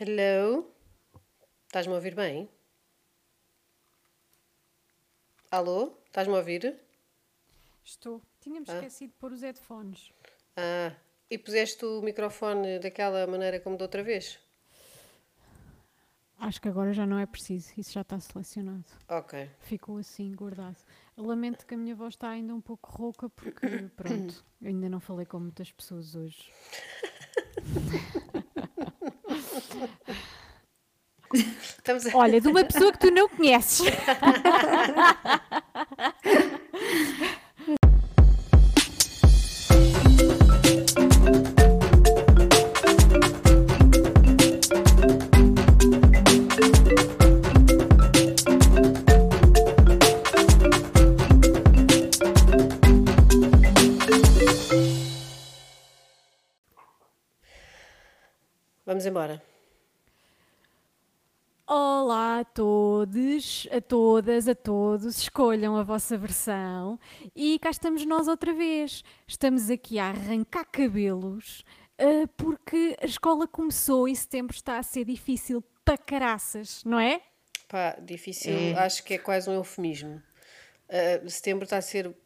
Hello? Estás-me a ouvir bem? Alô? Estás-me a ouvir? Estou. Tínhamos esquecido de pôr os headphones. Ah, e puseste o microfone daquela maneira como da outra vez? Acho que agora já não é preciso, isso já está selecionado. Ok. Ficou assim, guardado. Lamento que a minha voz está ainda um pouco rouca, porque, pronto, eu ainda não falei com muitas pessoas hoje. A... Olha, de uma pessoa que tu não conheces. Vamos embora. Olá a todos, a todas, a todos. Escolham a vossa versão. E cá estamos nós outra vez. Estamos aqui a arrancar cabelos ah, porque a escola começou e setembro está a ser difícil para caraças, não é? Pá, difícil, acho que é quase um eufemismo. Ah, setembro está a ser.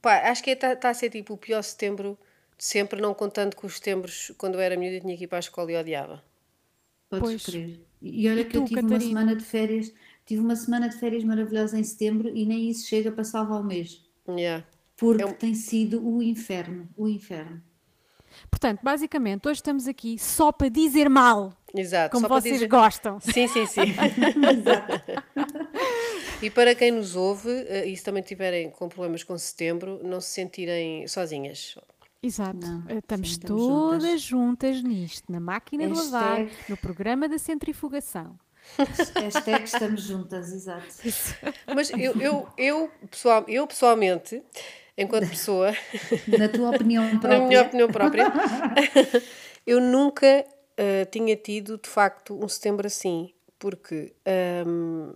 Pá, acho que está está a ser tipo o pior setembro de sempre, não contando com os setembros quando eu era miúda e tinha que ir para a escola e odiava. Podes Pois. crer. E olha E que eu tu, tive uma Catarina? semana de férias, tive uma semana de férias maravilhosa em setembro e nem isso chega para salvar o mês. Yeah. Porque um- tem sido o inferno, o inferno. Portanto, basicamente, hoje estamos aqui só para dizer mal, Exato. como vocês dizer- gostam. Sim, sim, sim. e para quem nos ouve, eh, e se também tiverem com problemas com setembro, não se sentirem sozinhas. Exato. Não, Eh, Estamos sim, estamos todas juntas. nisto, na máquina de lavar, no programa da centrifugação. Hashtag estamos juntas, exato. Mas eu, eu, eu, pessoal, eu pessoalmente, enquanto pessoa, Na tua opinião na própria, minha opinião própria, eu nunca ah, tinha tido de facto um setembro assim, porque ahm,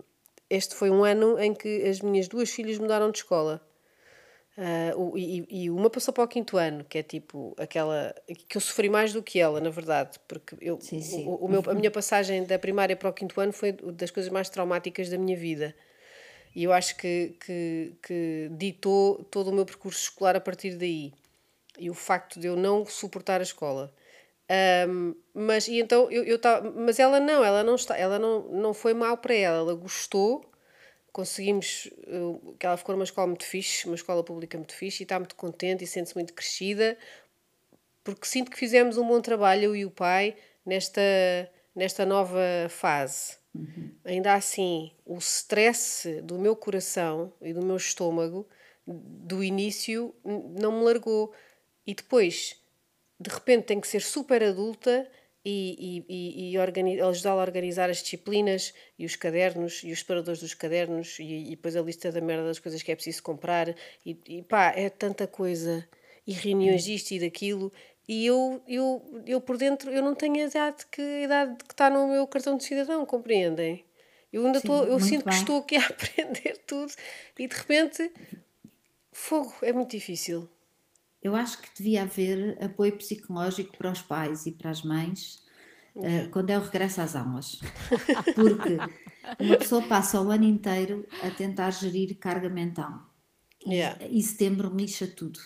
este foi um ano em que as minhas duas filhas mudaram de escola. O- e, e uma passou para o quinto ano, que é tipo aquela que eu sofri mais do que ela, na verdade, porque eu, Sim, sim. o, o meu, a minha passagem da primária para o quinto ano foi das coisas mais traumáticas da minha vida. E eu acho que, que, que ditou todo o meu percurso escolar a partir daí. E o facto de eu não suportar a escola. Ahm, mas e então eu, eu tava, mas ela não, ela não está, ela não, não foi mal para ela, ela gostou. Conseguimos uh, que ela ficou numa escola muito fixe, uma escola pública muito fixe e está muito contente e sente-se muito crescida porque sinto que fizemos um bom trabalho, eu e o pai, nesta, nesta nova fase. Ainda assim, o stress do meu coração e do meu estômago, do início, não me largou. E depois, de repente, tenho que ser super adulta e, e, e, ajudá-la a organizar as disciplinas e os cadernos e os separadores dos cadernos e, e depois a lista da merda das coisas que é preciso comprar. E, e pá, é tanta coisa. E reuniões disto e daquilo. E eu, eu, eu por dentro, eu não tenho a idade que, a idade que está no meu cartão de cidadão, compreendem? Eu ainda Sim, estou, eu sinto que bem. estou aqui a aprender tudo e de repente, fogo, é muito difícil. Eu acho que devia haver apoio psicológico para os pais e para as mães eh, quando é o regresso às aulas. Porque uma pessoa passa o ano inteiro a tentar gerir carga mental. E, Yeah. e setembro lixa tudo.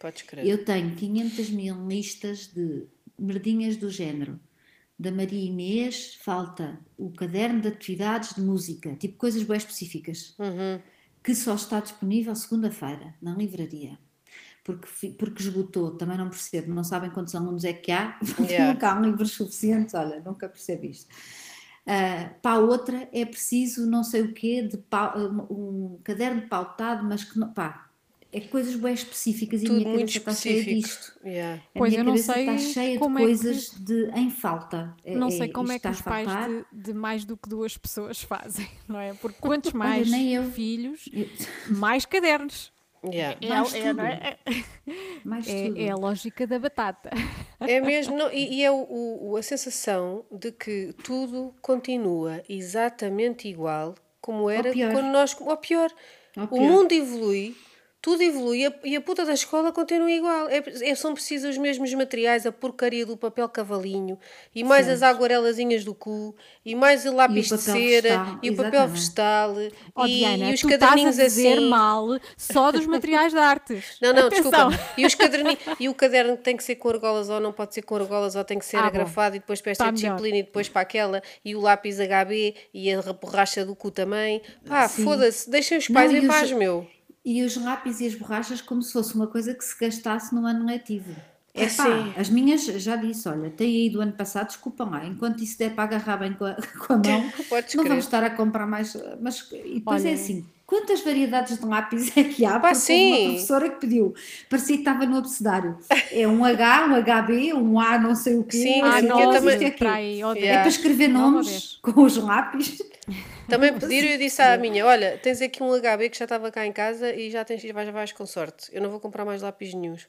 Podes crer. Eu tenho 500 mil listas de merdinhas do género. Da Maria Inês falta o caderno de atividades de música, tipo coisas bem específicas, Uhum. que só está disponível segunda-feira na livraria. Porque, porque esgotou, também não percebo, não sabem quantos alunos é que há, Yeah. nunca há livros suficientes, olha, nunca percebo isto. Ah, para a outra é preciso não sei o quê, de pau- um caderno pautado, mas que não, pá, é coisas bem específicas e a Tudo minha muito cabeça está cheia disto. Yeah. A Pois, minha eu não cabeça sei está cheia de como é que- coisas de, em falta. É- Não é- sei como é que os está a pais faltar. de, de mais do que duas pessoas fazem, não é? Porque quantos Olha, mais nem eu. filhos, Eu- mais cadernos. Yeah. É, Mais é, não tudo. é? Mais tudo. É- é a lógica da batata. É mesmo, não, e, e é o, o- a sensação de que tudo continua exatamente igual como era quando nós. Ou pior, Ou o pior. mundo evolui, tudo evolui e a, e a puta da escola continua igual. É, é, são precisos os mesmos materiais, a porcaria do papel cavalinho, e mais certo. as aguarelazinhas do cu, e mais o lápis de cera, e o papel vegetal, oh, e, Diana, e os caderninhos a dizer assim. mal só dos materiais de artes. Não, não, Atenção. desculpa. E, os caderninhos, e o caderno tem que ser com argolas ou não pode ser com argolas ou tem que ser ah, agrafado, bom. e depois para esta tá disciplina melhor. e depois para aquela, e o lápis HB e a borracha do cu também. Pá, foda-se, deixem os pais não, em paz, os... meu e os lápis e as borrachas como se fosse uma coisa que se gastasse no ano letivo. É sim. As minhas, já disse, olha, tem aí do ano passado, desculpam lá, enquanto isso der para agarrar bem com a, com a mão, Podes não vamos estar a comprar mais. Mas, e depois é olha. é assim, quantas variedades de lápis é que há? Pá, sim. uma professora que pediu, parecia que estava no abecedário. É um H, um HB, um A, não sei o quê. Sim, ah, não, eu também. Para aí, yeah. é para escrever nomes com os lápis. Também pediram e eu disse à minha: Olha, tens aqui um HB que já estava cá em casa e já tens, já vais com sorte. Eu não vou comprar mais lápis nenhums.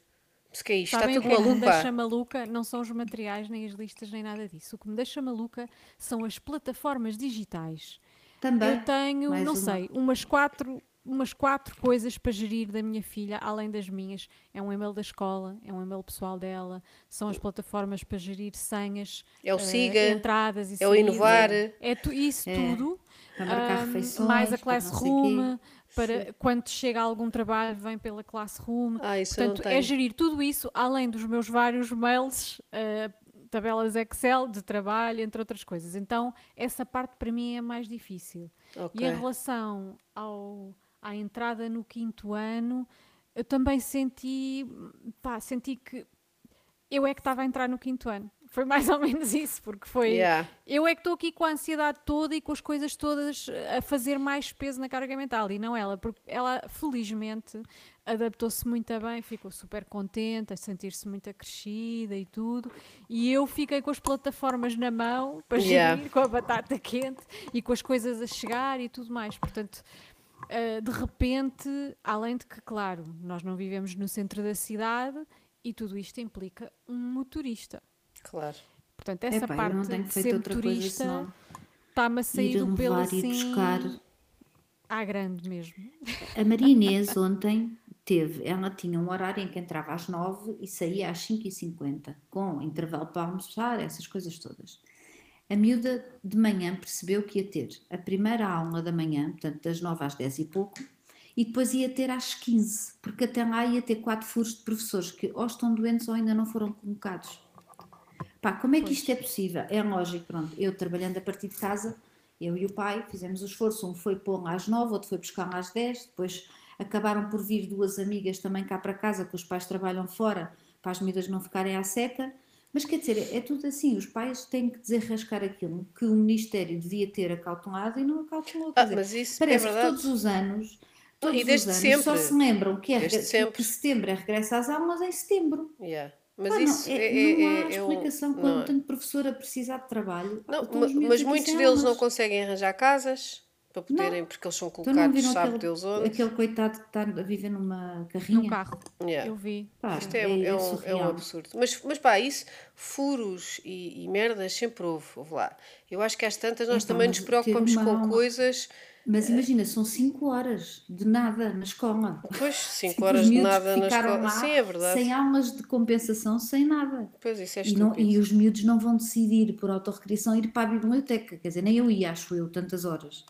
Se que é isto, Sabem está tudo maluco. O que me deixa maluca não são os materiais, nem as listas, nem nada disso. O que me deixa maluca são as plataformas digitais. Também. Eu tenho, Mais não uma. sei, umas quatro umas quatro coisas para gerir da minha filha, além das minhas. É um e-mail da escola, é um e-mail pessoal dela, são as plataformas para gerir senhas, é o uh, Siga, entradas e é o Inovar. É, tu, isso é. tudo. Para marcar refeições, mais a Classroom, para Sim. quando chega algum trabalho vem pela Classroom. Ah, isso Portanto, é gerir tudo isso, além dos meus vários mails, uh, tabelas Excel de trabalho, entre outras coisas. Então, essa parte para mim é mais difícil. Okay. E em relação ao, à entrada no quinto ano, eu também senti, pá, senti que eu é que estava a entrar no quinto ano. Foi mais ou menos isso, porque foi. Yeah. Eu é que estou aqui com a ansiedade toda e com as coisas todas a fazer mais peso na carga mental e não ela, porque ela, felizmente, adaptou-se muito bem, ficou super contente, a sentir-se muito acrescida e tudo. E eu fiquei com as plataformas na mão para yeah. gerir, com a batata quente e com as coisas a chegar e tudo mais. Portanto. Uh, de repente, além de que, claro, nós não vivemos no centro da cidade e tudo isto implica um motorista. Claro. Portanto, essa Epá, parte de ser motorista está-me a sair do pelo assim... buscar... À grande mesmo. A Maria Inês ontem teve, ela tinha um horário em que entrava às 9 e saía às 5 e 50 com intervalo para almoçar, essas coisas todas. A miúda de manhã percebeu que ia ter a primeira aula da manhã, portanto das 9 às 10 e pouco, e depois ia ter às 15, porque até lá ia ter quatro furos de professores que ou estão doentes ou ainda não foram convocados. Pá, como é que isto é possível? É lógico, pronto, eu trabalhando a partir de casa, eu e o pai fizemos o esforço, um foi pôr às nove, outro foi buscar às dez, depois acabaram por vir duas amigas também cá para casa, que os pais trabalham fora, para as medidas não ficarem à seca, mas quer dizer, é tudo assim, os pais têm que desarrascar aquilo que o Ministério devia ter acautelado e não acautelou. Ah, mas isso é parece é que todos os anos, todos e desde os anos sempre. só se lembram que, é, que setembro é regresso às aulas em setembro. Yeah. Mas ah, isso não, é, é, não há é, é explicação quando não. tanto professor a precisar de trabalho. Não, mas muitos deles não conseguem arranjar casas para poderem, porque eles são colocados, sabe aquele, Deus onde. Aquele coitado que está a viver numa carrinha. Num carro. Yeah. Eu vi. Pá, Isto é, é, é, um, é, um, absurdo. Mas, mas pá, isso, furos e, e merdas sempre houve, houve lá. Eu acho que às tantas nós então, também nos preocupamos com coisas mas imagina, são 5 horas de nada na escola. Pois, 5 horas de nada na escola. Sim, é verdade. Sem aulas de compensação, sem nada. Pois, isso é e, não, e os miúdos não vão decidir, por autorrecriação, ir para a biblioteca. Quer dizer, nem eu ia, acho eu, tantas horas.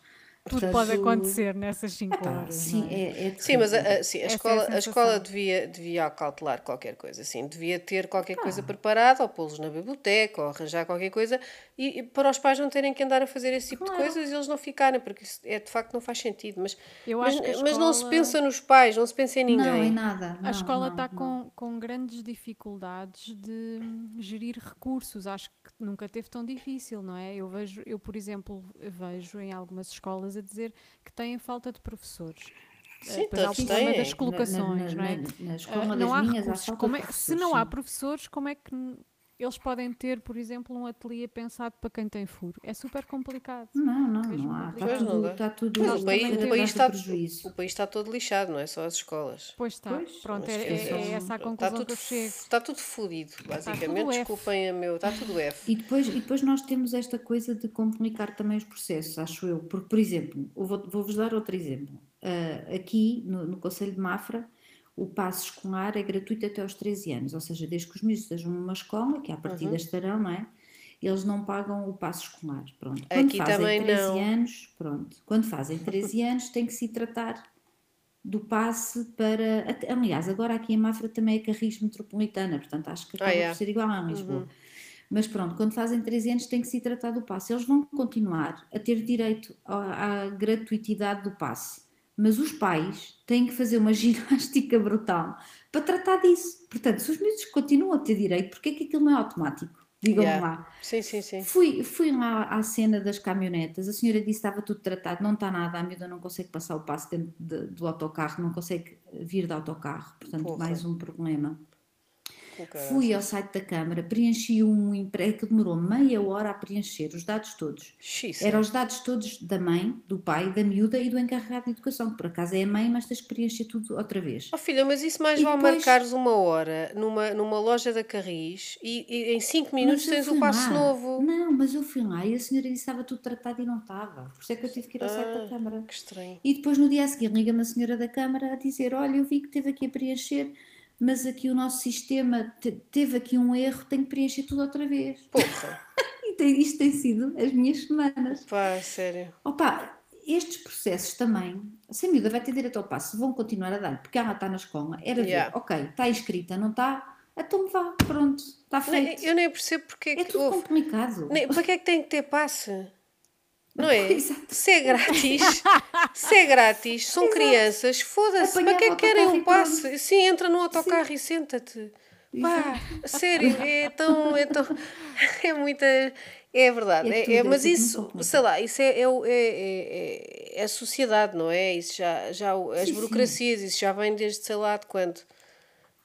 Tudo pode acontecer nessas 5 horas. Sim, é? É, sim mas a, a, sim, a escola, é a, a, escola devia, devia cautelar qualquer coisa, sim, devia ter qualquer ah. coisa preparada, ou pô-los na biblioteca, ou arranjar qualquer coisa, e, e, para os pais não terem que andar a fazer esse tipo claro. de coisas e eles não ficarem, porque isso é, de facto não faz sentido. Mas, mas, escola... mas, não se pensa nos pais, não se pensa em ninguém. Não, em nada. Não, a escola está com, com grandes dificuldades de gerir recursos, acho que nunca teve tão difícil, não é? Eu vejo, eu por exemplo, vejo em algumas escolas a dizer que têm falta de professores. Sim, depois há o problema têm. das colocações, na, na, não é? Na, escola uh, não há recursos. Como é, se não há professores, como é que eles podem ter, por exemplo, um ateliê pensado para quem tem furo. É super complicado. Não, não, Mesmo não há. Está tudo, está tudo o, país, o, país está, prejuízo. o país está todo lixado, não é só as escolas. Pois está. Pois, Pronto, é, é- são- é essa a Está conclusão tudo, que eu chego. está tudo fodido, basicamente. tudo F. Desculpem a meu, está tudo F. E depois, e depois nós temos esta coisa de complicar também os processos, acho eu. Porque, por exemplo, eu vou- vou-vos dar outro exemplo. Ah, aqui, no, no Conselho de Mafra, o passo escolar é gratuito até aos 13 anos, ou seja, desde que os miúdos estejam numa escola, que à partida Uhum. estarão, não é? Eles não pagam o passo escolar. Pronto. Quando Aqui fazem também 13 não. anos, pronto. Quando fazem 13 anos, tem que se tratar do passe para. Aliás, agora aqui em Mafra também é Carris Metropolitana, portanto acho que Ah, acaba é. por ser igual a Lisboa. Uhum. Mas pronto, quando fazem 13 anos tem que se tratar do passe. Eles vão continuar a ter direito à, à gratuitidade do passe. Mas os pais têm que fazer uma ginástica brutal para tratar disso. Portanto, se os miúdos continuam a ter direito, porquê é que aquilo não é automático? Digam-me Yeah. lá. Sim, sim, sim. Fui, fui lá à cena das caminhonetas, a senhora disse que estava tudo tratado, não está nada, a miúda não consegue passar o passo dentro de- do autocarro, não consegue vir de autocarro, portanto, Porra. mais um problema. Fui ao site da Câmara, preenchi um emprego que demorou meia hora a preencher os dados todos. Eram os dados todos da mãe, do pai, da miúda e do encarregado de educação, que por acaso é a mãe, mas tens que preencher tudo outra vez. Oh filha, mas isso mais E vale depois- marcares uma hora numa, numa loja da Carris e, e em 5 minutos tens o passo lá. novo. Não, mas eu fui lá e a senhora disse que estava tudo tratado e não estava. Por isso é que eu tive que ir ao site Ah. da Câmara. Que estranho. E depois no dia a seguir liga-me a senhora da Câmara a dizer: Olha, eu vi que teve aqui a preencher, mas aqui o nosso sistema te- teve aqui um erro, tenho que preencher tudo outra vez. Porra. E isto tem sido as minhas semanas. Pá, sério. Opa, estes processos também, se a miúda vai ter direito ao passo, vão continuar a dar, porque ela está na escola, era ver, Yeah. ok, está inscrita, não está? Então vá, pronto, está feito. eu nem percebo porque é É que tudo houve. complicado. Nem, para que é que tem que ter passe? Não é? Exato. Se é grátis, se é grátis, são crianças, foda-se, para que é que querem um passe? Sim, entra no autocarro e senta-te. Pá, sério, é tão, é tão, é muita, é verdade, É é, tudo, é- é mas muito isso, sei lá, isso é, é, é, é, é a sociedade, não é? Isso já, já, as Sim, sim. burocracias, isso já vem desde sei lá de quando.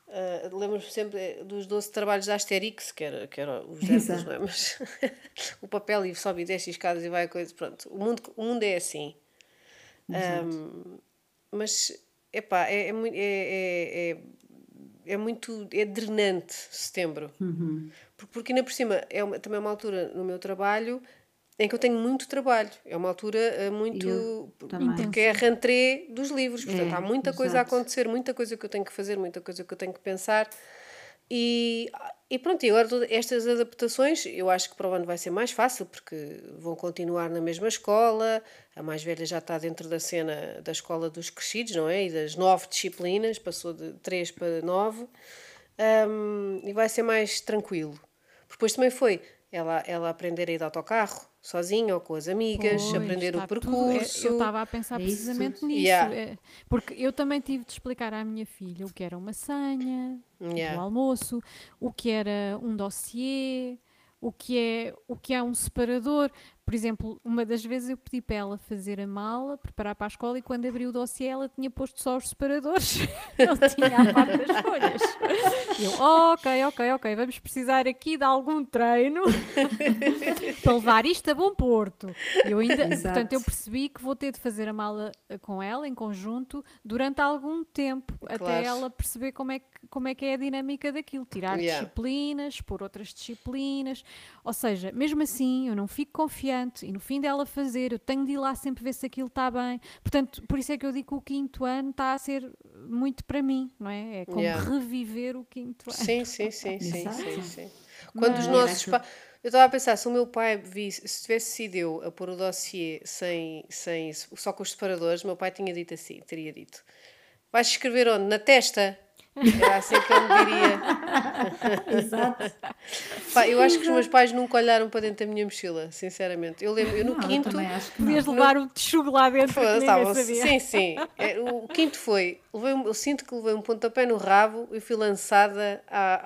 Ah, Lembro-me sempre eh, dos 12 trabalhos da Asterix, que era, que era os Hércules, Exato. não é? Mas o papel e sobe e desce escadas e vai a coisa. Pronto, o mundo, o mundo é assim. Ahm, mas, epá, é, é, é, é, é, é muito é drenante setembro. Porque, porque ainda por cima é uma, também é uma altura no meu trabalho em que eu tenho muito trabalho. É uma altura eh, muito. Porque é a rentrée dos livros. Portanto, É, há muita coisa a exato. acontecer, muita coisa que eu tenho que fazer, muita coisa que eu tenho que pensar. E, e pronto, e agora estas adaptações eu acho que para o ano vai ser mais fácil porque vão continuar na mesma escola, a mais velha já está dentro da cena da escola dos crescidos, não é? E das nove disciplinas, passou de três para nove, Hum, e vai ser mais tranquilo. Depois também foi ela, ela aprender a ir de autocarro, sozinha ou com as amigas, Pois, aprender o tudo- percurso. é, eu estava a pensar É isso. precisamente nisso. Yeah. é, porque eu também tive de explicar à minha filha o que era uma senha Yeah. do almoço, o que era um dossiê, o que é, o que é um separador. Por exemplo, uma das vezes eu pedi para ela fazer a mala, preparar para a escola e quando abriu o dossiê ela tinha posto só os separadores. Não tinha a parte das folhas. Eu, ok, ok, ok, vamos precisar aqui de algum treino para levar isto a bom porto. Eu ainda, Exato. portanto, eu percebi que vou ter de fazer a mala eh, com ela, em conjunto, durante algum tempo, Claro. até ela perceber como é, que, como é que é a dinâmica daquilo. Tirar Yeah. disciplinas, pôr outras disciplinas. Ou seja, mesmo assim, eu não fico confiante e no fim dela fazer, eu tenho de ir lá sempre ver se aquilo está bem. Portanto, por isso é que eu digo que o quinto ano está a ser muito para mim, não é? É como Yeah. reviver o quinto ano. Sim, sim, sim, sim, sim, sim. Quando os Mas- nossos pais. Eu estava a pensar, se o meu pai visse, se tivesse sido eu a pôr o dossiê sem, sem, só com os separadores, meu pai tinha dito assim, teria dito, vais escrever onde? Na testa? Era assim que ele me diria. Exato. Pá, eu acho que os meus pais nunca olharam para dentro da minha mochila, sinceramente. Eu lembro, eu no Não, eu quinto... que Podias levar um texugo lá dentro estavam- sabia. Sim, sim. É, o quinto foi. Levei um- eu sinto que levei um pontapé no rabo e fui lançada a-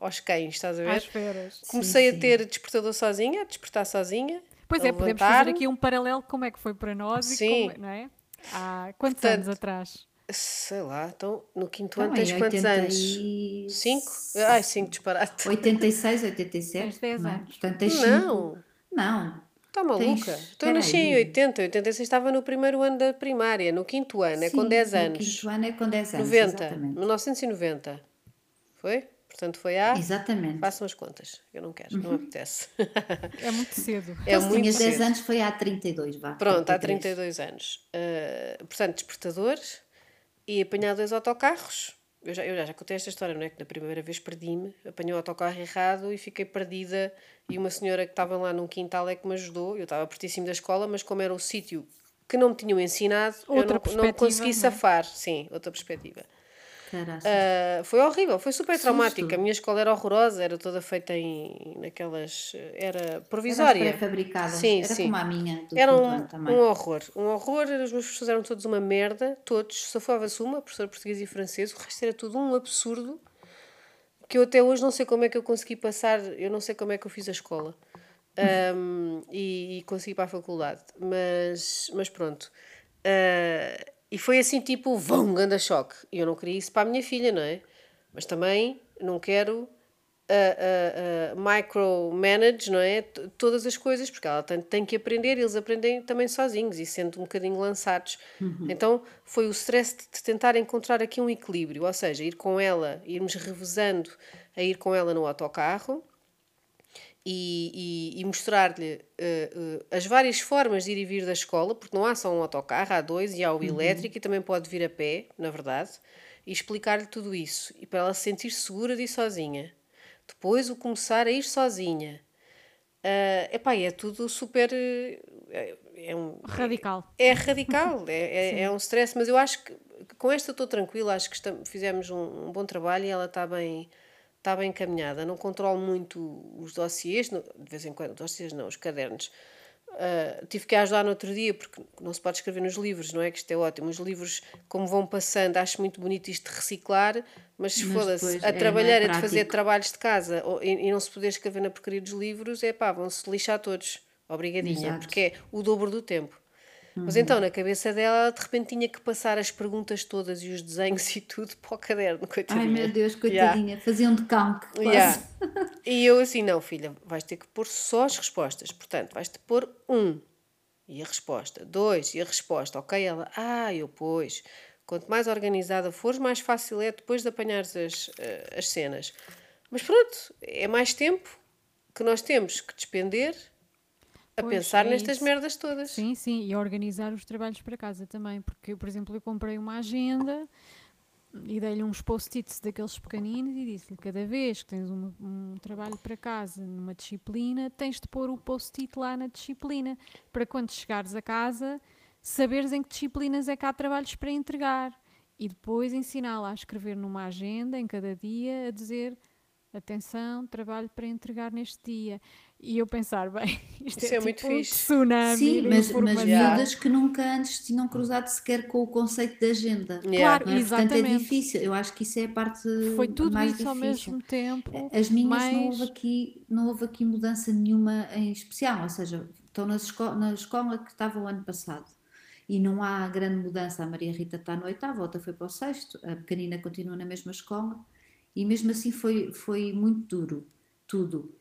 a- aos cães, estás a ver? Às feras. Comecei sim. a ter despertador sozinha, a despertar sozinha. Pois é, podemos fazer aqui um paralelo como é que foi para nós Sim. e como, não é? Há quantos Portanto, anos atrás? Sei lá, então no quinto ano Então, tens em quantos anos? 80 Cinco? Ai, cinco disparate. 86, 87. Tens 10 não é? anos. Portanto, tens Não. cinco- Não. Está maluca? Tens- Então eu nasci em aí. 80, 86 estava no primeiro ano da primária, no quinto ano, é com Sim, 10 no anos. quinto ano é com 10 anos. 90, Exatamente. 1990. Foi? Portanto foi há. Exatamente. Façam as contas. Eu não quero, não me apetece. É muito cedo. é Então, se muito tinhas 10 cedo. anos, foi há 32, vá. Pronto, há 33. 32 anos. Uh, portanto, despertadores e apanhar dois autocarros. Eu já, eu já, já contei esta história, não é? Que na primeira vez perdi-me, apanhei o autocarro errado e fiquei perdida. E uma senhora que estava lá num quintal é que me ajudou. Eu estava pertíssimo da escola, mas como era o sítio que não me tinham ensinado, Outra eu não, não consegui não é? safar. Sim, outra perspectiva. Uh, foi horrível, foi super susto. traumática. A minha escola era horrorosa, era toda feita em naquelas. Era provisória. pré-fabricadas. Sim, Era sim. como a minha Era um, um horror. Um horror, os meus professores eram todos uma merda, todos. Safava-se uma, professora português e francês, o resto era tudo um absurdo que eu até hoje não sei como é que eu consegui passar, eu não sei como é que eu fiz a escola Um, e, e consegui ir para a faculdade. Mas, mas pronto. Uh, e foi assim tipo, vão, ganda choque. E eu não queria isso para a minha filha, não é? Mas também não quero uh, uh, uh, micromanage, não é? T- Todas as coisas, porque ela tem, tem que aprender, eles aprendem também sozinhos e sendo um bocadinho lançados. Então foi o stress de, de tentar encontrar aqui um equilíbrio, ou seja, ir com ela, irmos revezando a ir com ela no autocarro e, e, e mostrar-lhe eh, eh, as várias formas de ir e vir da escola, porque não há só um autocarro, há dois e há o elétrico e também pode vir a pé, na verdade, e explicar-lhe tudo isso e para ela se sentir segura de ir sozinha. Depois o começar a ir sozinha. Ah, epá, é tudo super. É, é um, Radical. é radical, é, é, é um stress, mas eu acho que que com esta estou tranquila, acho que estamos, fizemos um, um bom trabalho e ela está bem, está bem encaminhada. Não controlo muito os dossiês, de vez em quando, dossiês não, os cadernos. Ah, tive que ajudar no outro dia, porque não se pode escrever nos livros, não é? Que isto é ótimo. Os livros, como vão passando, acho muito bonito isto de reciclar, mas se Mas foda-se a é, não é trabalhar, é de fazer trabalhos de casa ou- e, e não se poder escrever na porcaria dos livros, é pá, vão-se lixar todos. Obrigadinha, Exato. porque é o dobro do tempo. Mas então, na cabeça dela, ela de repente tinha que passar as perguntas todas e os desenhos e tudo para o caderno, coitadinha. Ai meu Deus, Yeah. coitadinha. Fazia um decalque quase. Yeah. E eu assim, não, filha, vais ter que pôr só as respostas. Portanto, vais-te pôr um e a resposta, dois e a resposta. Ok, ela, ah, eu pois. Quanto mais organizada fores, mais fácil é depois de apanhares as, eh, as cenas. Mas pronto, é mais tempo que nós temos que despender a Pois, pensar é nestas isso. merdas todas. Sim, sim, e organizar os trabalhos para casa também, porque, por exemplo, eu comprei uma agenda e dei-lhe uns post-its daqueles pequeninos e disse-lhe cada vez que tens um, um trabalho para casa numa disciplina, tens de pôr o post-it lá na disciplina, para quando chegares a casa, saberes em que disciplinas é que há trabalhos para entregar. E depois ensiná-la a escrever numa agenda, em cada dia, a dizer atenção, trabalho para entregar neste dia. E eu pensar, bem, isto Isso é, é muito tipo um fixe. tsunami Sim, mas, mas miúdas que nunca antes tinham cruzado sequer com o conceito de agenda. Yeah. Claro, não é? Portanto, é exatamente. difícil. Eu acho que isso é a parte Foi tudo mais isso ao difícil. mesmo tempo. As minhas mais... não houve aqui, não houve aqui mudança nenhuma em especial, ou seja, estão nas esco na escola que estava o ano passado e não há grande mudança. A Maria Rita está no oitavo, a outra foi para o sexto, a pequenina continua na mesma escola e mesmo assim foi, foi muito duro, tudo.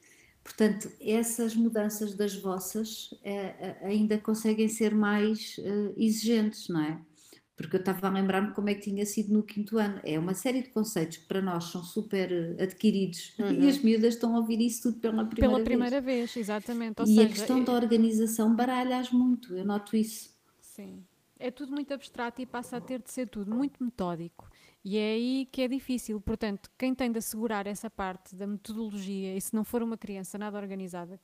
Portanto, essas mudanças das vossas eh, ainda conseguem ser mais eh, exigentes, não é? Porque eu estava a lembrar-me como é que tinha sido no quinto ano. É uma série de conceitos que para nós são super adquiridos e as miúdas estão a ouvir isso tudo pela primeira Pela vez. primeira vez, exatamente. Ou e seja, a questão da organização baralha-as muito, eu noto isso. Sim. É tudo muito abstrato e passa a ter de ser tudo muito metódico. E é aí que é difícil. Portanto, quem tem de assegurar essa parte da metodologia, e se não for uma criança nada organizada,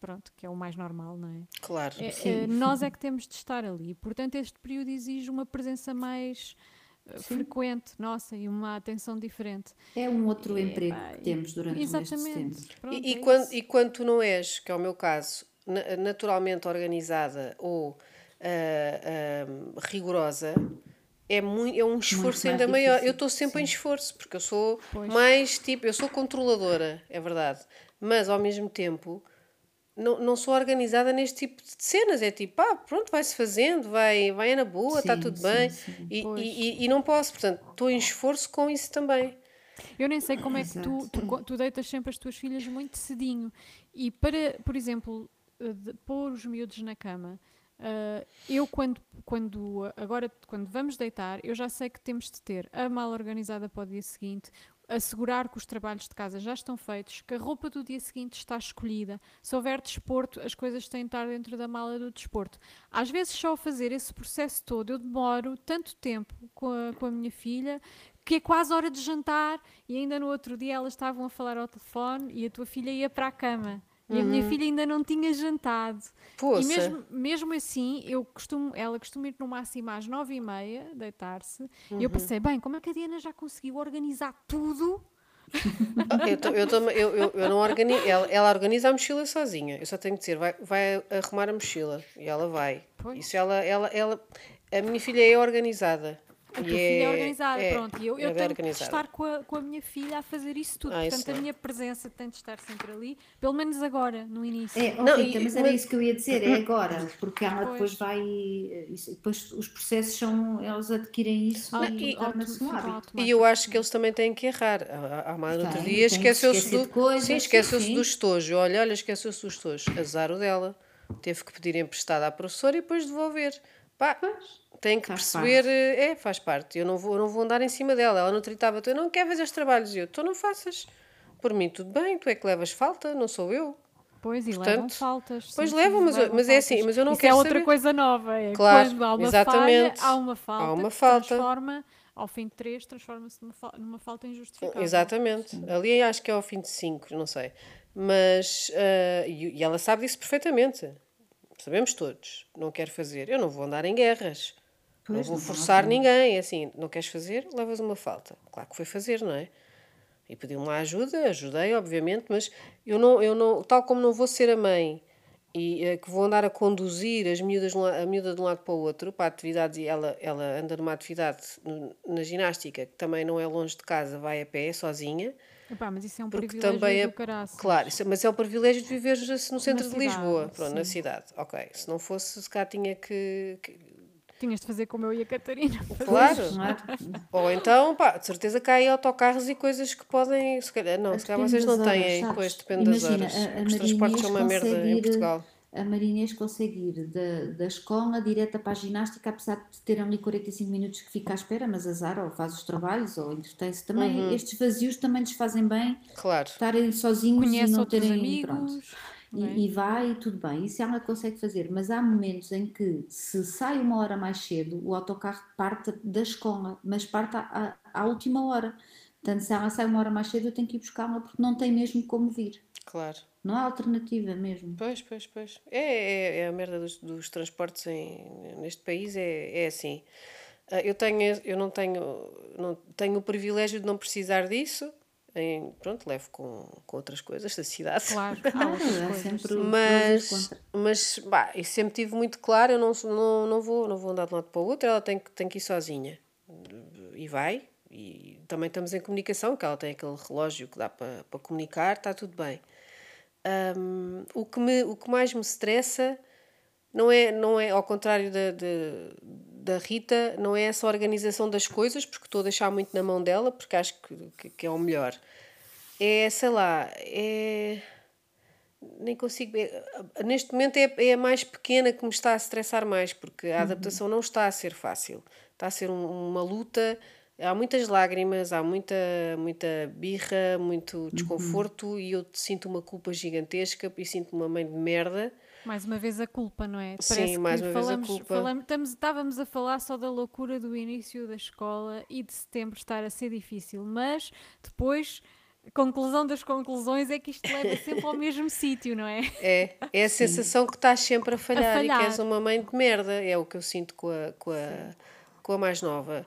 pronto, que é o mais normal, não é? Claro. É- Sim. é, nós é que temos de estar ali. Portanto, este período exige uma presença mais eh, frequente nossa e uma atenção diferente. É um outro E, emprego epá, que temos durante o Exatamente. setembro. Pronto, E, e é quando, isso. e quando tu não és, que é o meu caso, na- naturalmente organizada ou ah, ah, rigorosa, é, muito, é um esforço ainda maior. difícil, Eu estou sempre em sim. esforço, porque eu sou Pois. mais tipo, eu sou controladora, é verdade. Mas ao mesmo tempo, não, não sou organizada neste tipo de cenas. É tipo, ah, pronto, vai-se fazendo, vai, vai na boa, está tudo sim, bem. Sim. E, e, e, não posso, portanto, estou em esforço com isso também. Eu nem sei como é que tu, tu, tu, deitas sempre as tuas filhas muito cedinho. E para, por exemplo, eh, pôr os miúdos na cama, uh, eu quando, quando agora quando vamos deitar, eu já sei que temos de ter a mala organizada para o dia seguinte, assegurar que os trabalhos de casa já estão feitos, que a roupa do dia seguinte está escolhida. Se houver desporto, as coisas têm de estar dentro da mala do desporto. Às vezes, só fazer esse processo todo, eu demoro tanto tempo com a, com a minha filha que é quase hora de jantar e ainda no outro dia elas estavam a falar ao telefone e a tua filha ia para a cama. E a minha uhum. filha ainda não tinha jantado. Poxa. E mesmo, mesmo assim, eu costumo, ela costuma ir no máximo às nove e meia, deitar-se. Uhum. E eu uhum. pensei, bem, como é que a Diana já conseguiu organizar tudo? eu, eu, eu, eu, eu, não organizo, ela, ela, organiza a mochila sozinha. Eu só tenho que dizer, vai, vai arrumar a mochila. E ela vai. Pois. Isso ela, ela, ela, a minha filha é organizada. A tua filha é organizada, é, pronto. E eu, eu é tenho organizada. que estar com a, com a minha filha a fazer isso tudo. Ah, Portanto, isso a minha presença tem de estar sempre ali, pelo menos agora, no início. É, não, Rita, mas era isso que eu ia dizer, é agora, porque ela pois. depois vai. Depois os processos são. Eles adquirem isso ah, e, e torna-se um hábito. E eu acho que eles também têm que errar. Há uma outro dia esqueceu-se do, coisas, sim, esqueceu-se do estojo. Olha, olha, esqueceu-se do estojo. Azar o dela. Teve que pedir emprestado à professora e depois devolver. Pá, pois tem que faz perceber, parte. Eh, é, faz parte. Eu não vou, eu não vou andar em cima dela. Ela não tritava, tu não quer fazer os trabalhos. E eu, tu não faças. Por mim, tudo bem, tu é que levas falta, não sou eu. Pois, e Portanto, levam faltas. Pois sim, levam, mas, levam mas é assim, mas eu não Isso quero é outra saber. coisa nova. É claro, quando há uma exatamente. falha, há uma falta. Há uma falta. transforma, ao fim de três, transforma-se numa, numa falta injustificada. Exatamente. Sim. Ali acho que é ao fim de cinco, não sei. Mas, uh, e, e ela sabe disso perfeitamente. Sabemos todos. Não quer fazer. Eu não vou andar em guerras. Pois, não vou forçar não, ninguém, é assim, não queres fazer, levas uma falta. Claro que foi fazer, não é? E pediu uma ajuda, ajudei, obviamente, mas eu não, eu não, tal como não vou ser a mãe e é, que vou andar a conduzir as miúdas, a miúda de um lado para o outro para atividades e ela, ela anda numa atividade na ginástica que também não é longe de casa, vai a pé, sozinha. Epá, mas isso é um privilégio também é, do caraças. Claro, é, mas é o privilégio de viver no centro na de cidade, Lisboa, pronto, na cidade. Ok, se não fosse, se cá tinha que, que Tinhas de fazer como eu e a Catarina. Claro. Ou então, pá, de certeza que há aí autocarros e coisas que podem. Se calhar, não, se calhar vocês não têm, pois depende Imagina, das horas. A, a Os transportes são uma merda em Portugal. A Marinês consegue ir da, da escola direta para a ginástica, apesar de ter ali 45 minutos que fica à espera, mas azar, ou faz os trabalhos, ou entretém-se também. Uhum. Estes vazios também lhes fazem bem. Claro. Estarem sozinhos Conhece e não terem. Amigos. Pronto e, é? e vai tudo bem, isso ela consegue fazer, mas há momentos em que se sai uma hora mais cedo, o autocarro parte da escola, mas parte à, à, à última hora. Portanto, se ela sai uma hora mais cedo, eu tenho que ir buscá-la porque não tem mesmo como vir. Claro. Não há alternativa mesmo. Pois, pois, pois. É, é, é a merda dos, dos transportes em, neste país, é, é assim. Ah, eu, tenho, eu não tenho, não tenho o privilégio de não precisar disso, em, pronto, levo com, com outras coisas da cidade. Claro, há sempre mas, mas bah, eu sempre tive muito claro, eu não, não, não, vou, não vou andar de um lado para o outro, ela tem, tem que ir sozinha. E vai, e também estamos em comunicação, que ela tem aquele relógio que dá para, para comunicar, está tudo bem. Um, o, que me, o que mais me estressa não é, não é ao contrário da, da Rita não é essa organização das coisas, porque estou a deixar muito na mão dela, porque acho que, que, que é o melhor. É, sei lá, é. Nem consigo. É, neste momento é, é a mais pequena que me está a estressar mais, porque a uhum. adaptação não está a ser fácil. Está a ser um, uma luta. Há muitas lágrimas, há muita, muita birra, muito uhum. desconforto uhum. e eu sinto uma culpa gigantesca e sinto uma mãe de merda mais uma vez a culpa, não é? Parece Sim, mais uma falamos, vez a culpa. Falamos, estamos, estávamos a falar só da loucura do início da escola e de setembro estar a ser difícil, mas depois conclusão das conclusões é que isto leva sempre ao mesmo sítio, não é? É, é a sensação que estás sempre a falhar, a falhar, e que és uma mãe de merda, é o que eu sinto com a, com a, com a mais nova.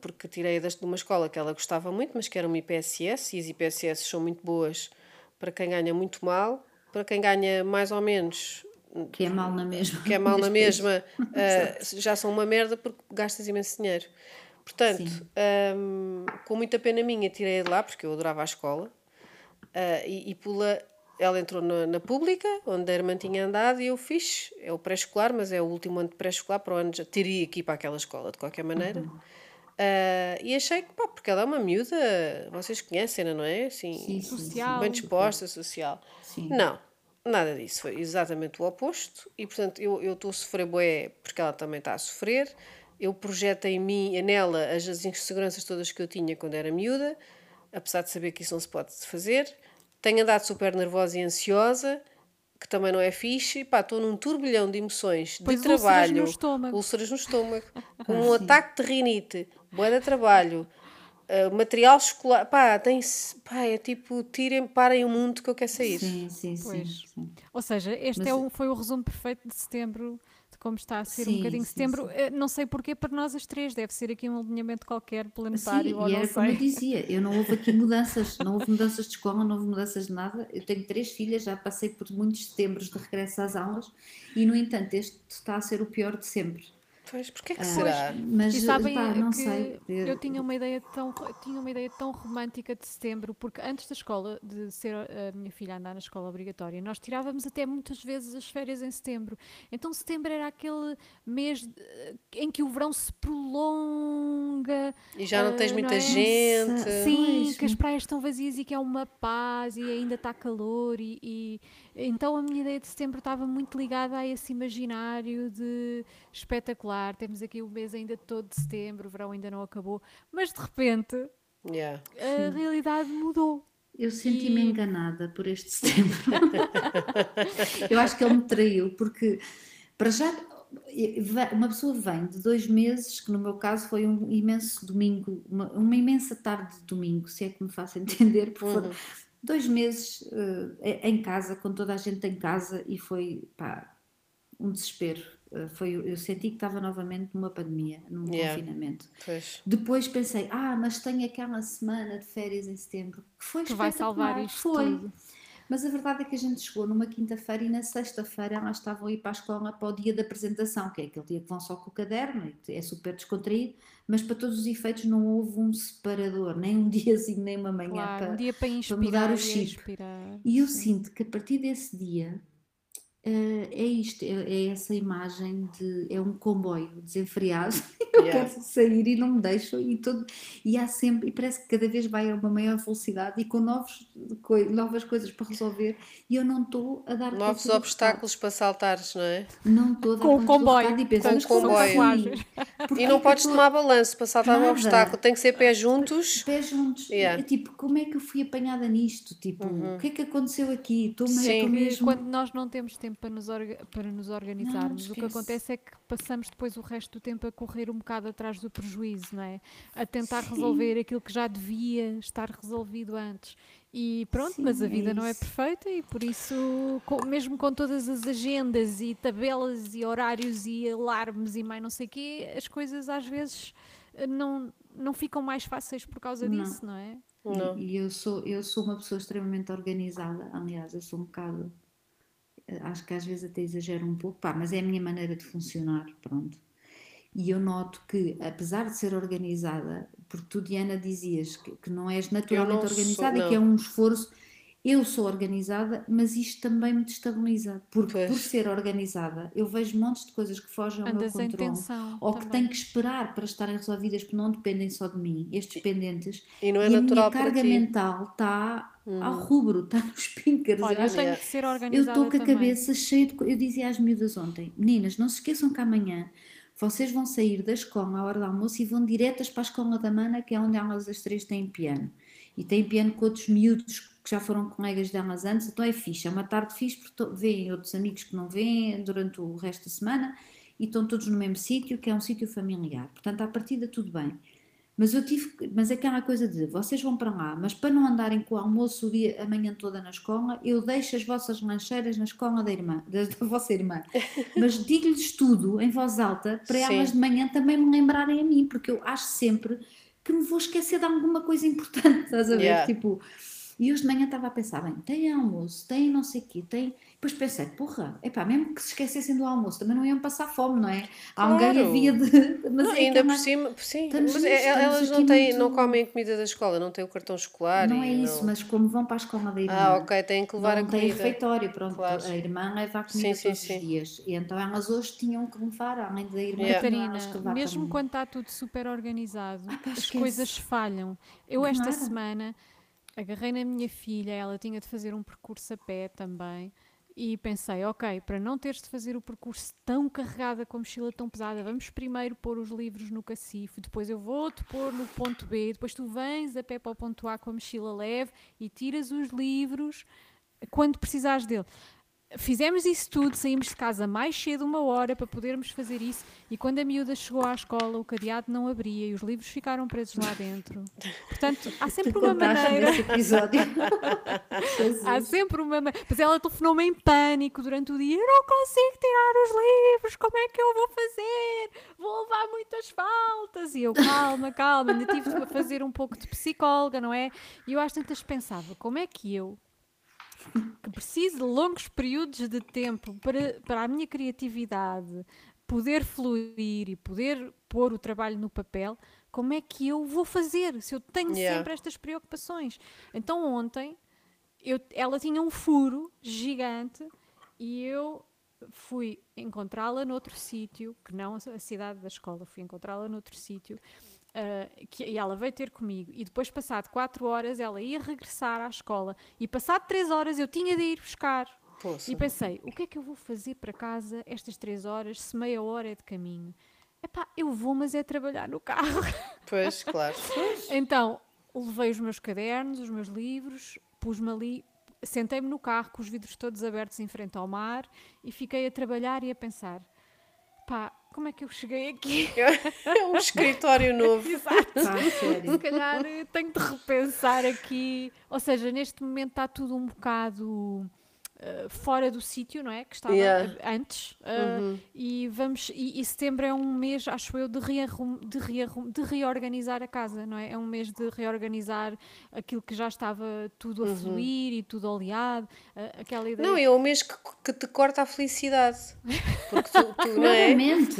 Porque tirei de uma escola que ela gostava muito, mas que era uma IPSS, e as IPSS são muito boas para quem ganha muito mal, para quem ganha mais ou menos. Que é mal na mesma. Que é mal na mesma, uh, já são uma merda porque gastas imenso dinheiro. Portanto, um, com muita pena minha, tirei de lá, porque eu adorava a escola, uh, e, e, pula ela entrou na, na pública, onde a irmã tinha andado, e eu fiz. É o pré-escolar, mas é o último ano de pré-escolar, para o ano já teria que ir para aquela escola, de qualquer maneira. Uhum. Uh, e achei que, pá, porque ela é uma miúda, vocês conhecem, não é? Assim, Sim, sim, sim. Social. bem disposta, social. Sim. Não, nada disso. Foi exatamente o oposto. E, portanto, eu estou a sofrer bué porque ela também está a sofrer. Eu projeto em mim, nela, as, as inseguranças todas que eu tinha quando era miúda, apesar de saber que isso não se pode fazer. Tenho andado super nervosa e ansiosa, que também não é fixe. Pá, estou num turbilhão de emoções, Pois de úlceras trabalho, no estômago. úlceras no estômago, com um ataque de rinite, bué de trabalho, uh, material escolar. Pá, tem pá, é tipo, tirem, parem o mundo que eu quero sair. Sim, sim, sim, Pois. sim. Ou seja, este Mas- é o- foi o resumo perfeito de setembro, de como está a ser um Sim, bocadinho sim, setembro. sim. Eh, Não sei porquê, para nós as três, deve ser aqui um alinhamento qualquer planetário, Sim, ou e não era como eu sei. dizia, eu não houve aqui mudanças, não houve mudanças de escola, não houve mudanças de nada. Eu tenho três filhas, já passei por muitos setembros de regresso às aulas e, no entanto, este está a ser o pior de sempre. Pois, porquê que Ah, será? Mas, E sabem pá, não que sei. eu tinha uma ideia tão tinha uma ideia tão romântica de setembro, porque antes da escola, de ser a minha filha andar na escola obrigatória, nós tirávamos até muitas vezes as férias em setembro. Então setembro era aquele mês de- em que o verão se prolonga. E já não tens ah, muita é? gente. Sim, Pois, que as praias estão vazias e que é uma paz e ainda está calor e, e- então a minha ideia de setembro estava muito ligada a esse imaginário de espetacular, temos aqui o mês ainda todo de setembro, o verão ainda não acabou, mas de repente Yeah. a realidade mudou. Eu senti-me E- enganada por este setembro. eu acho que ele me traiu, porque para já uma pessoa vem de dois meses, que no meu caso foi um imenso domingo, uma, uma imensa tarde de domingo, se é que me faço entender, porque foram dois meses eh, em casa, com toda a gente em casa, e foi pá, um desespero. Eh, foi, eu senti que estava novamente numa pandemia, num Yeah. confinamento. Pois. Depois pensei, ah, mas tenho aquela semana de férias em setembro que foi Que vai salvar isto Foi. tudo. Mas a verdade é que a gente chegou numa quinta-feira e na sexta-feira elas estavam a ir para a escola para o dia da apresentação, que é aquele dia que vão só com o caderno, é super descontraído, mas para todos os efeitos não houve um separador, nem um diazinho, nem uma manhã Claro, para, um para mudar o chip. e eu Sim. sinto que a partir desse dia é isto, é, é essa imagem de é um comboio desenfreado. Eu Yeah. quero sair e não me deixo e todo e há sempre e parece que cada vez vai a uma maior velocidade e com novos, coi- novas coisas para resolver e eu não estou a dar Novos obstáculos para saltares, não é? Não estou a dar Com o comboio, e com o são comboio. E não que podes tô- tomar balanço para saltar um Nada. obstáculo, tem que ser pés juntos. pés juntos. Yeah. É tipo, como é que eu fui apanhada nisto? Tipo, o que é que aconteceu aqui? Estou mesmo. quando nós não temos tempo para nos, orga- para nos organizarmos, o que acontece é que passamos depois o resto do tempo a correr um bocado atrás do prejuízo, não é? A tentar Sim. resolver aquilo que já devia estar resolvido antes. E pronto, Sim, mas a é vida não é perfeita e por isso, co- mesmo com todas as agendas e tabelas e horários e alarmes e mais não sei o quê, as coisas às vezes eh, não, não ficam mais fáceis por causa Não. disso, não é? Não. E, e eu sou, eu sou uma pessoa extremamente organizada. Aliás, eu sou um bocado. Acho que às vezes até exagero um pouco, pá, mas é a minha maneira de funcionar, pronto. E eu noto que, apesar de ser organizada, porque tu, Diana, dizias que, que não és naturalmente não sou, organizada e que é não. um esforço. Eu sou organizada, mas isto também me destabiliza, porque Pois. por ser organizada, eu vejo montes de coisas que fogem ao Andas meu controle tensão. ou que também. tenho que esperar para estarem resolvidas, porque não dependem só de mim, estes pendentes. E não é e a minha carga mental está ao rubro, está nos píncaros. Olha, eu eu tenho que ser eu organizada estou com a também. cabeça cheia de. Eu dizia às miúdas ontem, meninas, não se esqueçam que amanhã vocês vão sair da escola à hora do almoço e vão diretas para a escola da Mana, que é onde elas as três têm piano. E têm piano com outros miúdos que já foram colegas delas antes, então é fixe. É uma tarde fixe porque vêem outros amigos que não vêem durante o resto da semana e estão todos no mesmo sítio, que é um sítio familiar. Portanto, à partida, tudo bem. Mas eu tive, mas aquela coisa de vocês vão para lá, mas para não andarem com o almoço o dia, a manhã toda na escola, eu deixo as vossas lancheiras na escola da irmã, da, da vossa irmã. Mas digo-lhes tudo em voz alta para Sim. elas de manhã também me lembrarem a mim, porque eu acho sempre que me vou esquecer de alguma coisa importante, estás a ver? Yeah. Tipo, E hoje de manhã estava a pensar, bem, tem almoço, tem não sei o quê, tem... Depois pensei, porra, epá, mesmo que se esquecessem do almoço, também não iam passar fome, não é? Alguém Claro. havia de... Mas Não, é ainda que por é cima, sim, estamos mas nisto, é- elas não, têm, muito- não comem comida da escola, não têm o cartão escolar. Não e é isso, mas como vão para a escola da irmã, Ah, ok, têm que levar não a tem comida. refeitório, pronto, Claro. a irmã leva a comida Sim, sim, todos sim. os dias. E então elas hoje tinham que levar, além da irmã, Yeah. Catarina, elas que levar mesmo também. quando está tudo super organizado, pá, as coisas falham. Eu esta semana agarrei na minha filha, ela tinha de fazer um percurso a pé também. E pensei, ok, para não teres de fazer o percurso tão carregada com a mochila tão pesada, vamos primeiro pôr os livros no cacifo, depois eu vou-te pôr no ponto B, depois tu vens a pé para o ponto A com a mochila leve e tiras os livros quando precisares dele. Fizemos isso tudo, saímos de casa mais cedo uma hora para podermos fazer isso e quando a miúda chegou à escola o cadeado não abria e os livros ficaram presos lá dentro. Portanto, há sempre Tu uma maneira episódio. Há sempre uma. ma- Mas ela telefonou-me em pânico durante o dia. Eu não consigo tirar os livros, como é que eu vou fazer? Vou levar muitas faltas. E eu, calma, calma, ainda tive de fazer um pouco de psicóloga, não é? E eu às tantas pensava, como é que eu, que preciso de longos períodos de tempo para, para a minha criatividade poder fluir e poder pôr o trabalho no papel, como é que eu vou fazer se eu tenho Yeah. sempre estas preocupações? Então ontem eu- ela tinha um furo gigante e eu fui encontrá-la noutro sítio, que não a a cidade da escola, fui encontrá-la noutro sítio. Ah, que, e ela veio ter comigo e depois passado quatro horas ela ia regressar à escola e passado três horas eu tinha de ir buscar Poça. e pensei, o que é que eu vou fazer para casa estas três horas se meia hora é de caminho? Epá, eu vou, mas é trabalhar no carro. Pois, claro. Então, levei os meus cadernos, os meus livros, pus-me ali, sentei-me no carro com os vidros todos abertos em frente ao mar e fiquei a trabalhar e a pensar: pá, como é que eu cheguei aqui? É um escritório novo. Exato. Pá, Se calhar eh, tenho de repensar aqui. Ou seja, neste momento está tudo um bocado eh, fora do sítio, não é? Que estava Yeah. antes. eh, E vamos. E, e setembro é um mês, acho eu, de, rearrum, de, rearrum, de reorganizar a casa, não é? É um mês de reorganizar aquilo que já estava tudo a fluir e tudo oleado. eh, aquela ideia. Não, é o mês que, que te corta a felicidade. Porque tu, tu, não é?